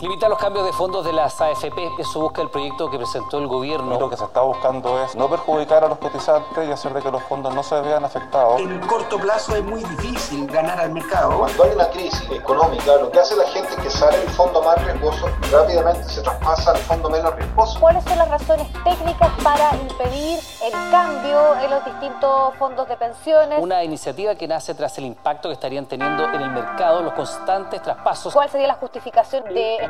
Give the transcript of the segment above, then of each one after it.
Limitar los cambios de fondos de las AFP, eso busca el proyecto que presentó el gobierno. Lo que se está buscando es no perjudicar a los cotizantes y hacer de que los fondos no se vean afectados. En corto plazo es muy difícil ganar al mercado. Cuando hay una crisis económica, lo que hace la gente es que sale el fondo más riesgoso y rápidamente se traspasa al fondo menos riesgoso. ¿Cuáles son las razones técnicas para impedir el cambio en los distintos fondos de pensiones? Una iniciativa que nace tras el impacto que estarían teniendo en el mercado los constantes traspasos. ¿Cuál sería la justificación de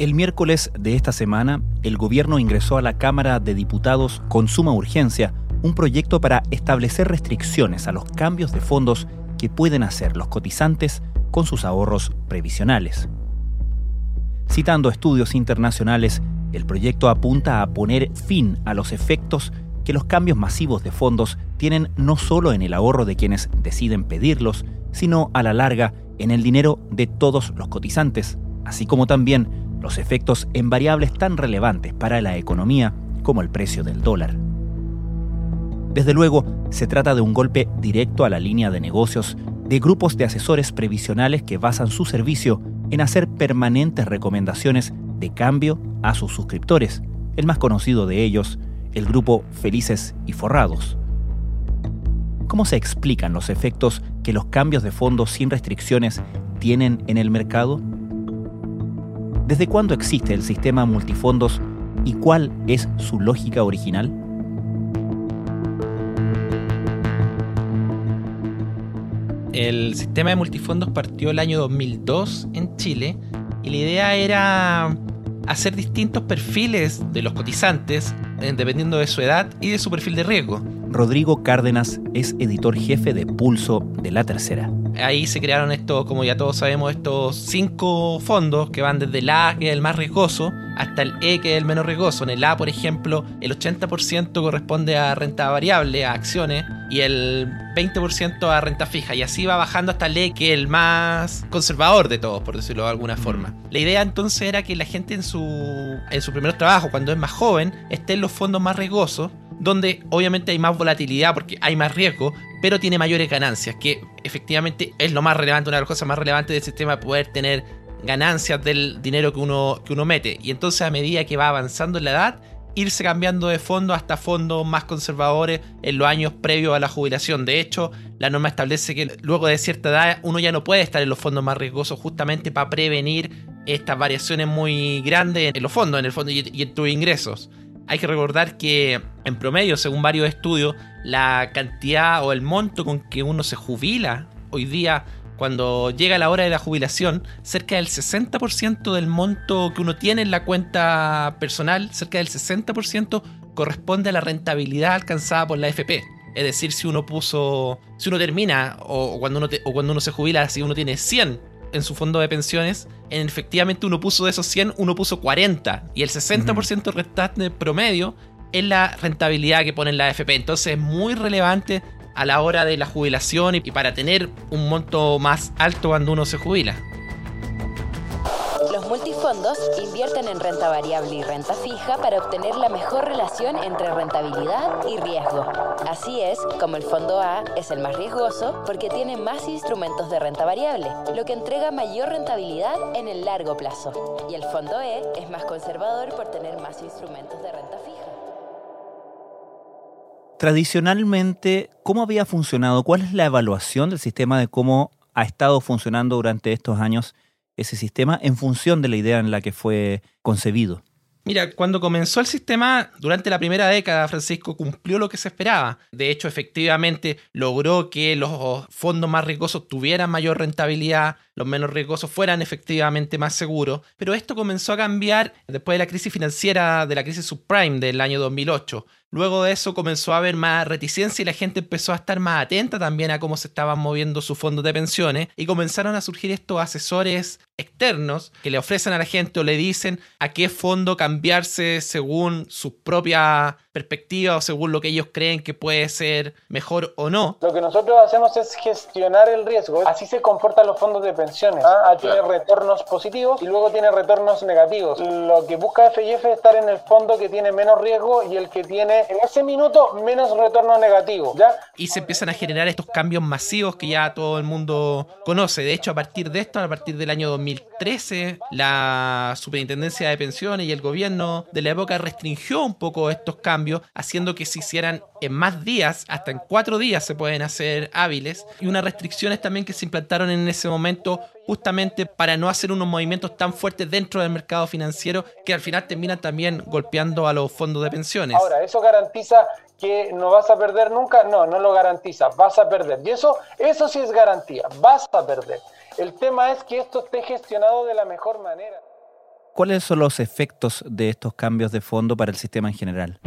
El miércoles de esta semana, el gobierno ingresó a la Cámara de Diputados con suma urgencia un proyecto para establecer restricciones a los cambios de fondos que pueden hacer los cotizantes con sus ahorros previsionales. Citando estudios internacionales, el proyecto apunta a poner fin a los efectos que los cambios masivos de fondos tienen no solo en el ahorro de quienes deciden pedirlos, sino a la larga en el dinero de todos los cotizantes, así como también los efectos en variables tan relevantes para la economía como el precio del dólar. Desde luego, se trata de un golpe directo a la línea de negocios de grupos de asesores previsionales que basan su servicio en hacer permanentes recomendaciones de cambio a sus suscriptores, el más conocido de ellos, el grupo Felices y Forrados. ¿Cómo se explican los efectos que los cambios de fondos sin restricciones tienen en el mercado? ¿Desde cuándo existe el sistema multifondos y cuál es su lógica original? El sistema de multifondos partió el año 2002 en Chile y la idea era hacer distintos perfiles de los cotizantes eh, dependiendo de su edad y de su perfil de riesgo. Rodrigo Cárdenas es editor jefe de Pulso de La Tercera ahí se crearon estos, como ya todos sabemos, estos cinco fondos que van desde el A, que es el más riesgoso, hasta el E, que es el menos riesgoso. En el A, por ejemplo, el 80% corresponde a renta variable, a acciones, y el 20% a renta fija. Y así va bajando hasta el E, que es el más conservador de todos, por decirlo de alguna forma. La idea entonces era que la gente en su, en su primer trabajo, cuando es más joven, esté en los fondos más riesgosos donde obviamente hay más volatilidad porque hay más riesgo, pero tiene mayores ganancias, que efectivamente es lo más relevante, una de las cosas más relevantes del sistema, poder tener ganancias del dinero que uno, que uno mete. Y entonces a medida que va avanzando en la edad, irse cambiando de fondo hasta fondos más conservadores en los años previos a la jubilación. De hecho, la norma establece que luego de cierta edad uno ya no puede estar en los fondos más riesgosos justamente para prevenir estas variaciones muy grandes en los fondos, en el fondo y en tus ingresos. Hay que recordar que en promedio, según varios estudios, la cantidad o el monto con que uno se jubila hoy día cuando llega la hora de la jubilación, cerca del 60% del monto que uno tiene en la cuenta personal, cerca del 60% corresponde a la rentabilidad alcanzada por la FP. Es decir, si uno puso, si uno termina o cuando uno, o cuando uno se jubila, si uno tiene 100 en su fondo de pensiones, en efectivamente uno puso de esos 100, uno puso 40 y el 60% restante promedio es la rentabilidad que pone la AFP. Entonces es muy relevante a la hora de la jubilación y para tener un monto más alto cuando uno se jubila. Multifondos invierten en renta variable y renta fija para obtener la mejor relación entre rentabilidad y riesgo. Así es como el fondo A es el más riesgoso porque tiene más instrumentos de renta variable, lo que entrega mayor rentabilidad en el largo plazo. Y el fondo E es más conservador por tener más instrumentos de renta fija. Tradicionalmente, ¿cómo había funcionado? ¿Cuál es la evaluación del sistema de cómo ha estado funcionando durante estos años? Ese sistema en función de la idea en la que fue concebido. Mira, cuando comenzó el sistema, durante la primera década, Francisco cumplió lo que se esperaba. De hecho, efectivamente, logró que los fondos más riesgosos tuvieran mayor rentabilidad, los menos riesgosos fueran efectivamente más seguros, pero esto comenzó a cambiar después de la crisis financiera, de la crisis subprime del año 2008. Luego de eso comenzó a haber más reticencia y la gente empezó a estar más atenta también a cómo se estaban moviendo sus fondos de pensiones y comenzaron a surgir estos asesores externos que le ofrecen a la gente o le dicen a qué fondo cambiarse según su propia perspectiva o según lo que ellos creen que puede ser mejor o no. Lo que nosotros hacemos es gestionar el riesgo. Así se comportan los fondos de pensiones. ¿Ah? Tiene retornos positivos y luego tiene retornos negativos. Lo que busca FIF es estar en el fondo que tiene menos riesgo y el que tiene en ese minuto menos retorno negativo. ¿ya? Y se empiezan a generar estos cambios masivos que ya todo el mundo conoce. De hecho, a partir de esto, a partir del año 2013, la Superintendencia de Pensiones y el gobierno de la época restringió un poco estos cambios, haciendo que se hicieran en más días, hasta en cuatro días se pueden hacer hábiles, y unas restricciones también que se implantaron en ese momento justamente para no hacer unos movimientos tan fuertes dentro del mercado financiero que al final terminan también golpeando a los fondos de pensiones. Ahora, ¿eso garantiza que no vas a perder nunca? No, no lo garantiza, vas a perder. Y eso, eso sí es garantía, vas a perder. El tema es que esto esté gestionado de la mejor manera. ¿Cuáles son los efectos de estos cambios de fondo para el sistema en general?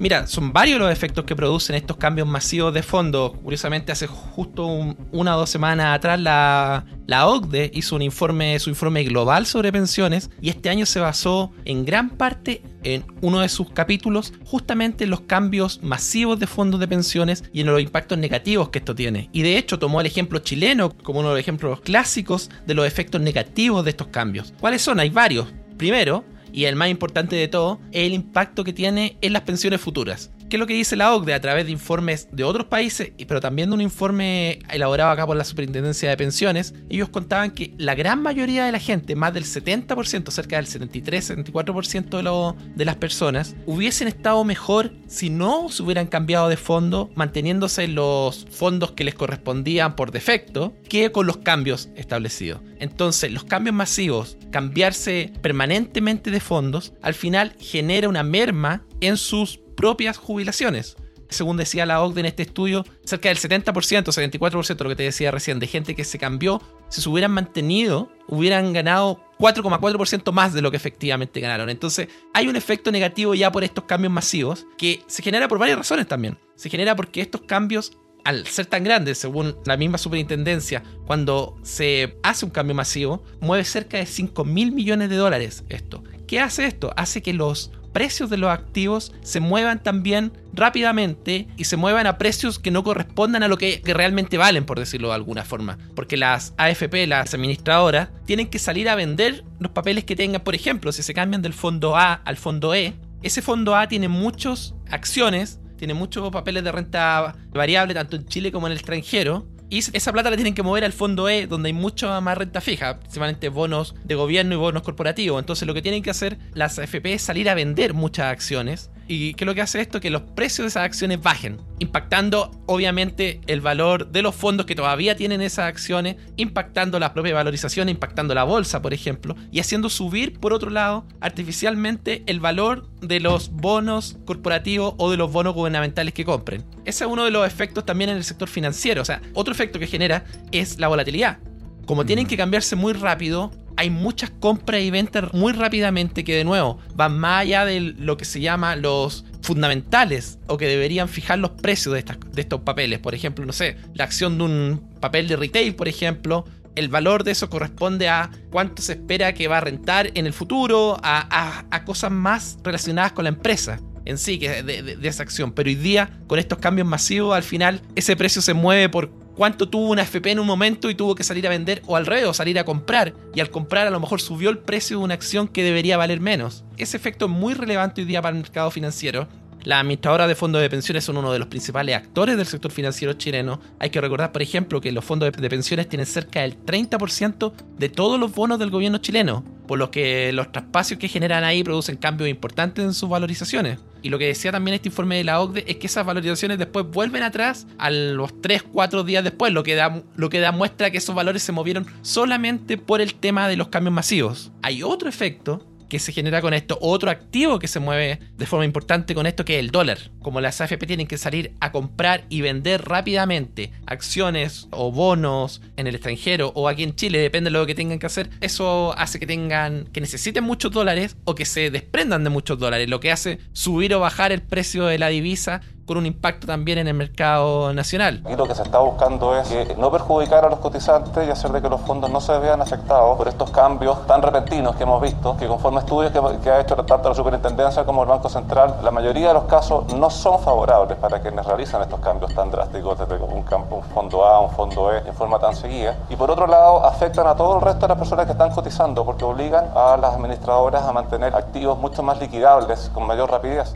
Mira, son varios los efectos que producen estos cambios masivos de fondo. Curiosamente, hace justo una o dos semanas atrás la, la OCDE hizo un informe, su informe global sobre pensiones y este año se basó en gran parte en uno de sus capítulos justamente en los cambios masivos de fondos de pensiones y en los impactos negativos que esto tiene. Y de hecho tomó el ejemplo chileno como uno de los ejemplos clásicos de los efectos negativos de estos cambios. ¿Cuáles son? Hay varios. Primero, y el más importante de todo es el impacto que tiene en las pensiones futuras. ¿Qué es lo que dice la OCDE a través de informes de otros países, pero también de un informe elaborado acá por la Superintendencia de Pensiones? Ellos contaban que la gran mayoría de la gente, más del 70%, cerca del 73-74% de, las personas, hubiesen estado mejor si no se hubieran cambiado de fondo, manteniéndose los fondos que les correspondían por defecto, que con los cambios establecidos. Entonces, los cambios masivos, cambiarse permanentemente de fondos, al final genera una merma en sus propias jubilaciones. Según decía la OCDE en este estudio, cerca del 70%, 74%, lo que te decía recién, de gente que se cambió, si se hubieran mantenido, hubieran ganado 4,4% más de lo que efectivamente ganaron. Entonces, hay un efecto negativo ya por estos cambios masivos que se genera por varias razones también. Se genera porque estos cambios al ser tan grandes, según la misma superintendencia, cuando se hace un cambio masivo, mueve cerca de 5 mil millones de dólares esto. ¿Qué hace esto? Hace que los precios de los activos se muevan también rápidamente y se muevan a precios que no correspondan a lo que, realmente valen, por decirlo de alguna forma. Porque las AFP, las administradoras, tienen que salir a vender los papeles que tengan. Por ejemplo, si se cambian del fondo A al fondo E, ese fondo A tiene muchas acciones, tiene muchos papeles de renta variable, tanto en Chile como en el extranjero y esa plata la tienen que mover al fondo E, donde hay mucha más renta fija, principalmente bonos de gobierno y bonos corporativos. Entonces lo que tienen que hacer las AFP es salir a vender muchas acciones ¿Y qué es lo que hace esto? Que los precios de esas acciones bajen, impactando obviamente el valor de los fondos que todavía tienen esas acciones, impactando la propia valorización, impactando la bolsa, por ejemplo, y haciendo subir, por otro lado, artificialmente el valor de los bonos corporativos o de los bonos gubernamentales que compren. Ese es uno de los efectos también en el sector financiero. O sea, otro efecto que genera es la volatilidad. Como tienen que cambiarse muy rápido, hay muchas compras y ventas muy rápidamente que de nuevo van más allá de lo que se llama los fundamentales o que deberían fijar los precios de, de estos papeles. Por ejemplo, no sé, la acción de un papel de retail, por ejemplo, el valor de eso corresponde a cuánto se espera que va a rentar en el futuro, a, cosas más relacionadas con la empresa en sí, que de, esa acción. Pero hoy día, con estos cambios masivos, al final ese precio se mueve por cuánto tuvo una FP en un momento y tuvo que salir a vender o al revés, salir a comprar. Y al comprar a lo mejor subió el precio de una acción que debería valer menos. Ese efecto es muy relevante hoy día para el mercado financiero. Las administradoras de fondos de pensiones son uno de los principales actores del sector financiero chileno. Hay que recordar, por ejemplo, que los fondos de pensiones tienen cerca del 30% de todos los bonos del gobierno chileno, por lo que los traspasos que generan ahí producen cambios importantes en sus valorizaciones. Y lo que decía también este informe de la OCDE es que esas valorizaciones después vuelven atrás a los 3, 4 días después, lo que, da, lo que muestra que esos valores se movieron solamente por el tema de los cambios masivos. Hay otro efecto que se genera con esto. Otro activo que se mueve de forma importante con esto que es el dólar. Como las AFP tienen que salir a comprar y vender rápidamente acciones o bonos en el extranjero o aquí en Chile, depende de lo que tengan que hacer, eso hace que tengan que necesiten muchos dólares o que se desprendan de muchos dólares, lo que hace subir o bajar el precio de la divisa con un impacto también en el mercado nacional. Y lo que se está buscando es que no perjudicar a los cotizantes y hacer de que los fondos no se vean afectados por estos cambios tan repentinos que hemos visto, que conforme estudios que, que ha hecho tanto la Superintendencia como el Banco Central, la mayoría de los casos no son favorables para quienes realizan estos cambios tan drásticos desde un, campo, un fondo A un fondo E en forma tan seguida. Y por otro lado, afectan a todo el resto de las personas que están cotizando porque obligan a las administradoras a mantener activos mucho más liquidables con mayor rapidez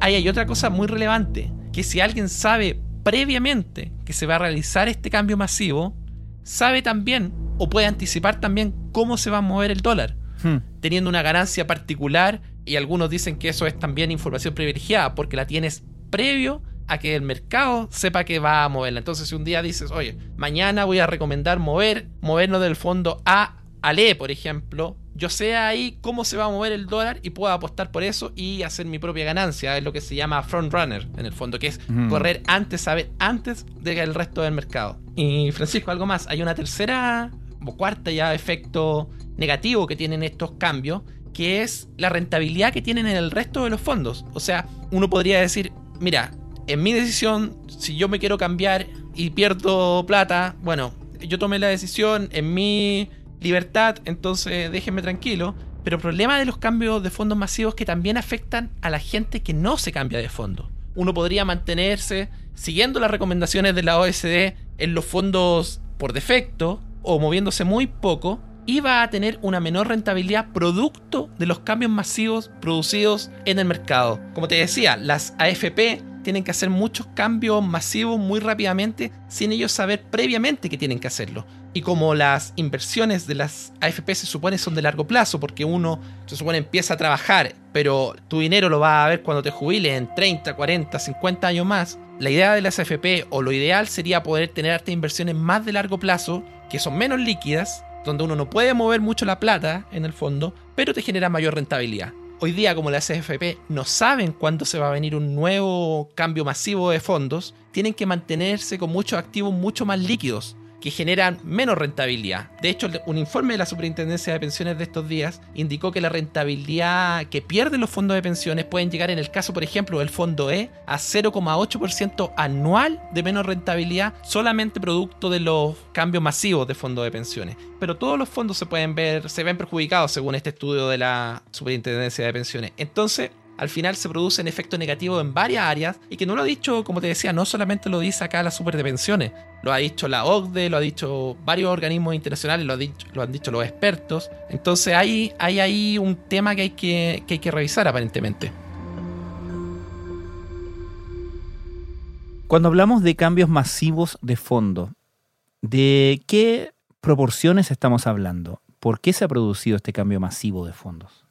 ahí hay otra cosa muy relevante, que si alguien sabe previamente que se va a realizar este cambio masivo, sabe también o puede anticipar también cómo se va a mover el dólar, hmm. teniendo una ganancia particular y algunos dicen que eso es también información privilegiada porque la tienes previo a que el mercado sepa que va a moverla. Entonces si un día dices, oye, mañana voy a recomendar mover, movernos del fondo A al E, por ejemplo, yo sé ahí cómo se va a mover el dólar y puedo apostar por eso y hacer mi propia ganancia. Es lo que se llama front runner, en el fondo, que es correr antes, saber antes del resto del mercado. Y Francisco, algo más. Hay una tercera o cuarta ya efecto negativo que tienen estos cambios, que es la rentabilidad que tienen en el resto de los fondos. O sea, uno podría decir, mira, en mi decisión, si yo me quiero cambiar y pierdo plata, bueno, yo tomé la decisión en mi libertad, entonces déjenme tranquilo. Pero el problema de los cambios de fondos masivos es que también afectan a la gente que no se cambia de fondo. Uno podría mantenerse siguiendo las recomendaciones de la OSD en los fondos por defecto o moviéndose muy poco y va a tener una menor rentabilidad producto de los cambios masivos producidos en el mercado. Como te decía, las AFP tienen que hacer muchos cambios masivos muy rápidamente sin ellos saber previamente que tienen que hacerlo. Y como las inversiones de las AFP se supone son de largo plazo, porque uno se supone empieza a trabajar, pero tu dinero lo va a ver cuando te jubiles en 30, 40, 50 años más, la idea de las AFP o lo ideal sería poder tener estas inversiones más de largo plazo, que son menos líquidas, donde uno no puede mover mucho la plata en el fondo, pero te genera mayor rentabilidad. Hoy día, como las AFP no saben cuándo se va a venir un nuevo cambio masivo de fondos, tienen que mantenerse con muchos activos mucho más líquidos que generan menos rentabilidad. De hecho, un informe de la Superintendencia de Pensiones de estos días indicó que la rentabilidad que pierden los fondos de pensiones pueden llegar en el caso, por ejemplo, del fondo E a 0,8% anual de menos rentabilidad solamente producto de los cambios masivos de fondos de pensiones. Pero todos los fondos se pueden ver, se ven perjudicados según este estudio de la Superintendencia de Pensiones. Entonces, al final se producen efectos negativos en varias áreas y que no lo ha dicho, como te decía, no solamente lo dice acá la super pensiones, lo ha dicho la OCDE, lo ha dicho varios organismos internacionales, lo, lo han dicho los expertos. Entonces hay, hay ahí un tema que hay que, que hay que revisar aparentemente. Cuando hablamos de cambios masivos de fondo, ¿de qué proporciones estamos hablando? ¿Por qué se ha producido este cambio masivo de fondos?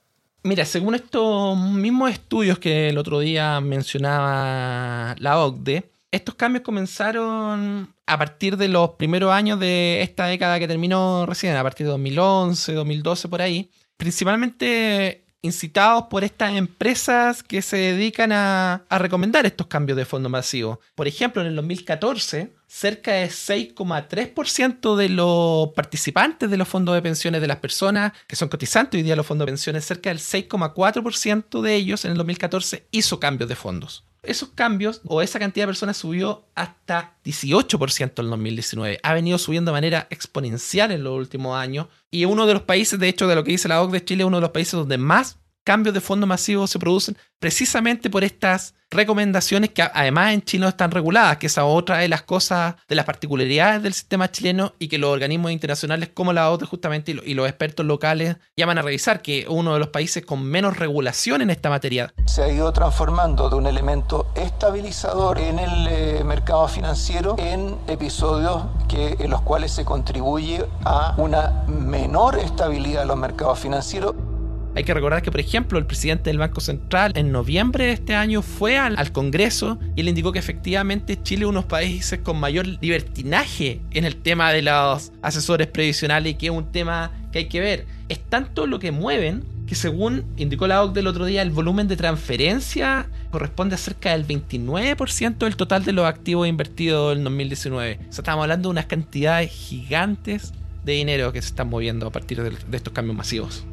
Mira, según estos mismos estudios que el otro día mencionaba la OCDE, estos cambios comenzaron a partir de los primeros años de esta década que terminó recién, a partir de 2011, 2012 por ahí, principalmente incitados por estas empresas que se dedican a, recomendar estos cambios de fondo masivo. Por ejemplo, en el 2014, cerca de 6,3% de los participantes de los fondos de pensiones de las personas que son cotizantes hoy día de los fondos de pensiones, cerca del 6,4% de ellos en el 2014 hizo cambios de fondos esos cambios o esa cantidad de personas subió hasta 18% en 2019. Ha venido subiendo de manera exponencial en los últimos años. Y uno de los países, de hecho, de lo que dice la OCDE, Chile es uno de los países donde más cambios de fondos masivos se producen precisamente por estas recomendaciones que además en Chile no están reguladas, que esa otra de las cosas, de las particularidades del sistema chileno y que los organismos internacionales como la OTE justamente y los expertos locales llaman a revisar, que uno de los países con menos regulación en esta materia. Se ha ido transformando de un elemento estabilizador en el eh, mercado financiero en episodios que, en los cuales se contribuye a una menor estabilidad de los mercados financieros. Hay que recordar que, por ejemplo, el presidente del Banco Central en noviembre de este año fue al, Congreso y le indicó que efectivamente Chile es uno de los países con mayor libertinaje en el tema de los asesores previsionales y que es un tema que hay que ver. Es tanto lo que mueven que según indicó la OCDE el otro día, el volumen de transferencia corresponde a cerca del 29% del total de los activos invertidos en 2019. O sea, estamos hablando de unas cantidades gigantes de dinero que se están moviendo a partir de, de estos cambios masivos.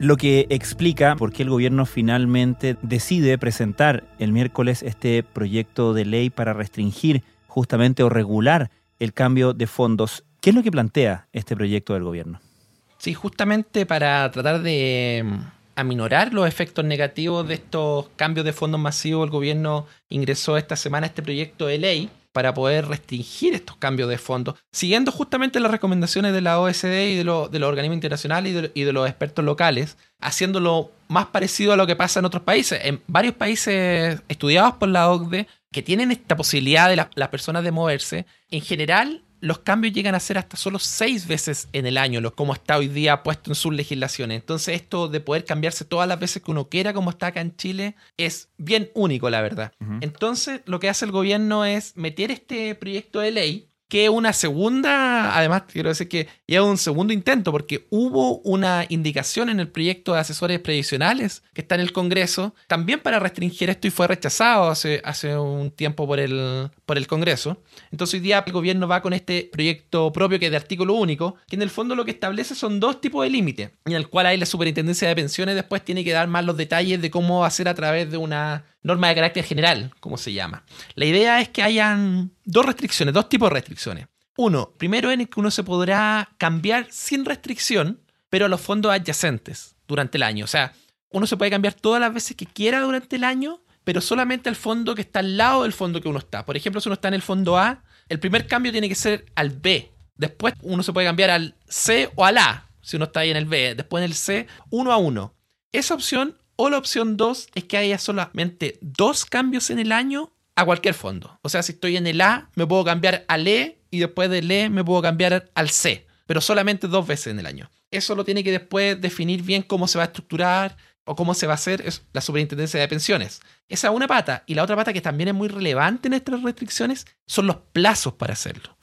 Lo que explica por qué el gobierno finalmente decide presentar el miércoles este proyecto de ley para restringir justamente o regular el cambio de fondos. ¿Qué es lo que plantea este proyecto del gobierno? Sí, justamente para tratar de mm, aminorar los efectos negativos de estos cambios de fondos masivos, el gobierno ingresó esta semana este proyecto de ley para poder restringir estos cambios de fondos, siguiendo justamente las recomendaciones de la OSD y de, los organismos internacionales y de, y de, los expertos locales, haciéndolo más parecido a lo que pasa en otros países. En varios países estudiados por la OCDE, que tienen esta posibilidad de la, las personas de moverse, en general los cambios llegan a ser hasta solo seis veces en el año, como está hoy día puesto en sus legislaciones. Entonces, esto de poder cambiarse todas las veces que uno quiera, como está acá en Chile, es bien único, la verdad. Uh -huh. Entonces, lo que hace el gobierno es meter este proyecto de ley que una segunda, además quiero decir que ya un segundo intento, porque hubo una indicación en el proyecto de asesores previsionales que está en el Congreso, también para restringir esto y fue rechazado hace, hace un tiempo por el, por el Congreso. Entonces hoy día el gobierno va con este proyecto propio que es de artículo único, que en el fondo lo que establece son dos tipos de límites, en el cual hay la superintendencia de pensiones después tiene que dar más los detalles de cómo hacer a través de una norma de carácter general, como se llama. La idea es que hayan dos restricciones, dos tipos de restricciones. Uno, primero en el que uno se podrá cambiar sin restricción, pero a los fondos adyacentes durante el año. O sea, uno se puede cambiar todas las veces que quiera durante el año, pero solamente al fondo que está al lado del fondo que uno está. Por ejemplo, si uno está en el fondo A, el primer cambio tiene que ser al B. Después uno se puede cambiar al C o al A, si uno está ahí en el B. Después en el C, uno a uno. Esa opción o la opción 2 es que haya solamente dos cambios en el año a cualquier fondo. O sea, si estoy en el A, me puedo cambiar al E y después del E me puedo cambiar al C, pero solamente dos veces en el año. Eso lo tiene que después definir bien cómo se va a estructurar o cómo se va a hacer la superintendencia de pensiones. Esa es una pata. Y la otra pata que también es muy relevante en estas restricciones son los plazos para hacerlo.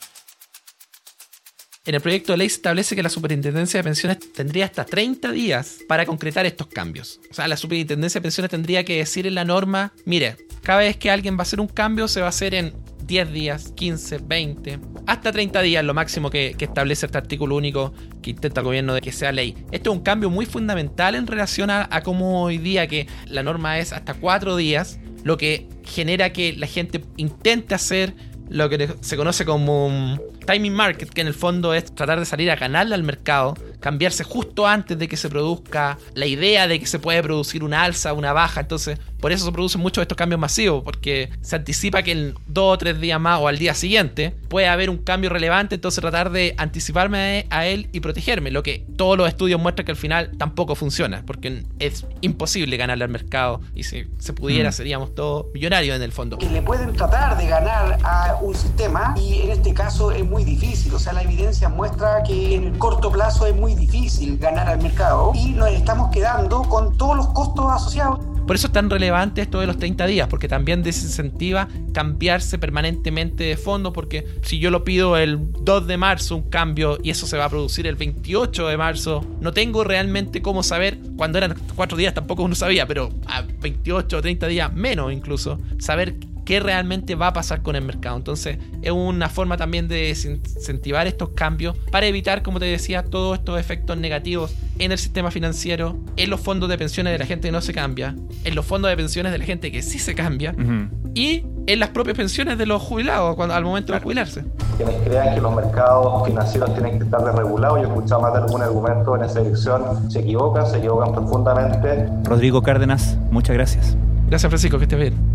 En el proyecto de ley se establece que la Superintendencia de Pensiones tendría hasta 30 días para concretar estos cambios. O sea, la Superintendencia de Pensiones tendría que decir en la norma, mire, cada vez que alguien va a hacer un cambio se va a hacer en 10 días, 15, 20, hasta 30 días, lo máximo que, establece este artículo único que intenta el gobierno de que sea ley. Esto es un cambio muy fundamental en relación a, cómo hoy día que la norma es hasta 4 días, lo que genera que la gente intente hacer lo que se conoce como timing market, que en el fondo es tratar de salir a ganarle al mercado, cambiarse justo antes de que se produzca la idea de que se puede producir una alza, una baja. Entonces, por eso se producen muchos de estos cambios masivos, porque se anticipa que en dos o tres días más o al día siguiente puede haber un cambio relevante, entonces tratar de anticiparme a él y protegerme, lo que todos los estudios muestran que al final tampoco funciona, porque es imposible ganarle al mercado y si se pudiera mm. seríamos todos millonarios en el fondo. Que le pueden tratar de ganar a un sistema y en este caso es muy difícil, o sea, la evidencia muestra que en el corto plazo es muy difícil ganar al mercado y nos estamos quedando con todos los costos asociados. Por eso es tan relevante esto de los 30 días, porque también desincentiva cambiarse permanentemente de fondo, porque si yo lo pido el 2 de marzo un cambio y eso se va a producir el 28 de marzo, no tengo realmente cómo saber, cuando eran 4 días tampoco uno sabía, pero a 28 o 30 días menos incluso, saber qué realmente va a pasar con el mercado. Entonces es una forma también de incentivar estos cambios para evitar, como te decía, todos estos efectos negativos en el sistema financiero, en los fondos de pensiones de la gente que no se cambia, en los fondos de pensiones de la gente que sí se cambia uh -huh. y en las propias pensiones de los jubilados cuando, al momento de jubilarse. Quienes crean que los mercados financieros tienen que estar desregulados, yo he escuchado más de algún argumento en esa dirección, se equivocan, se equivocan profundamente. Rodrigo Cárdenas, muchas gracias. Gracias Francisco, que estés bien.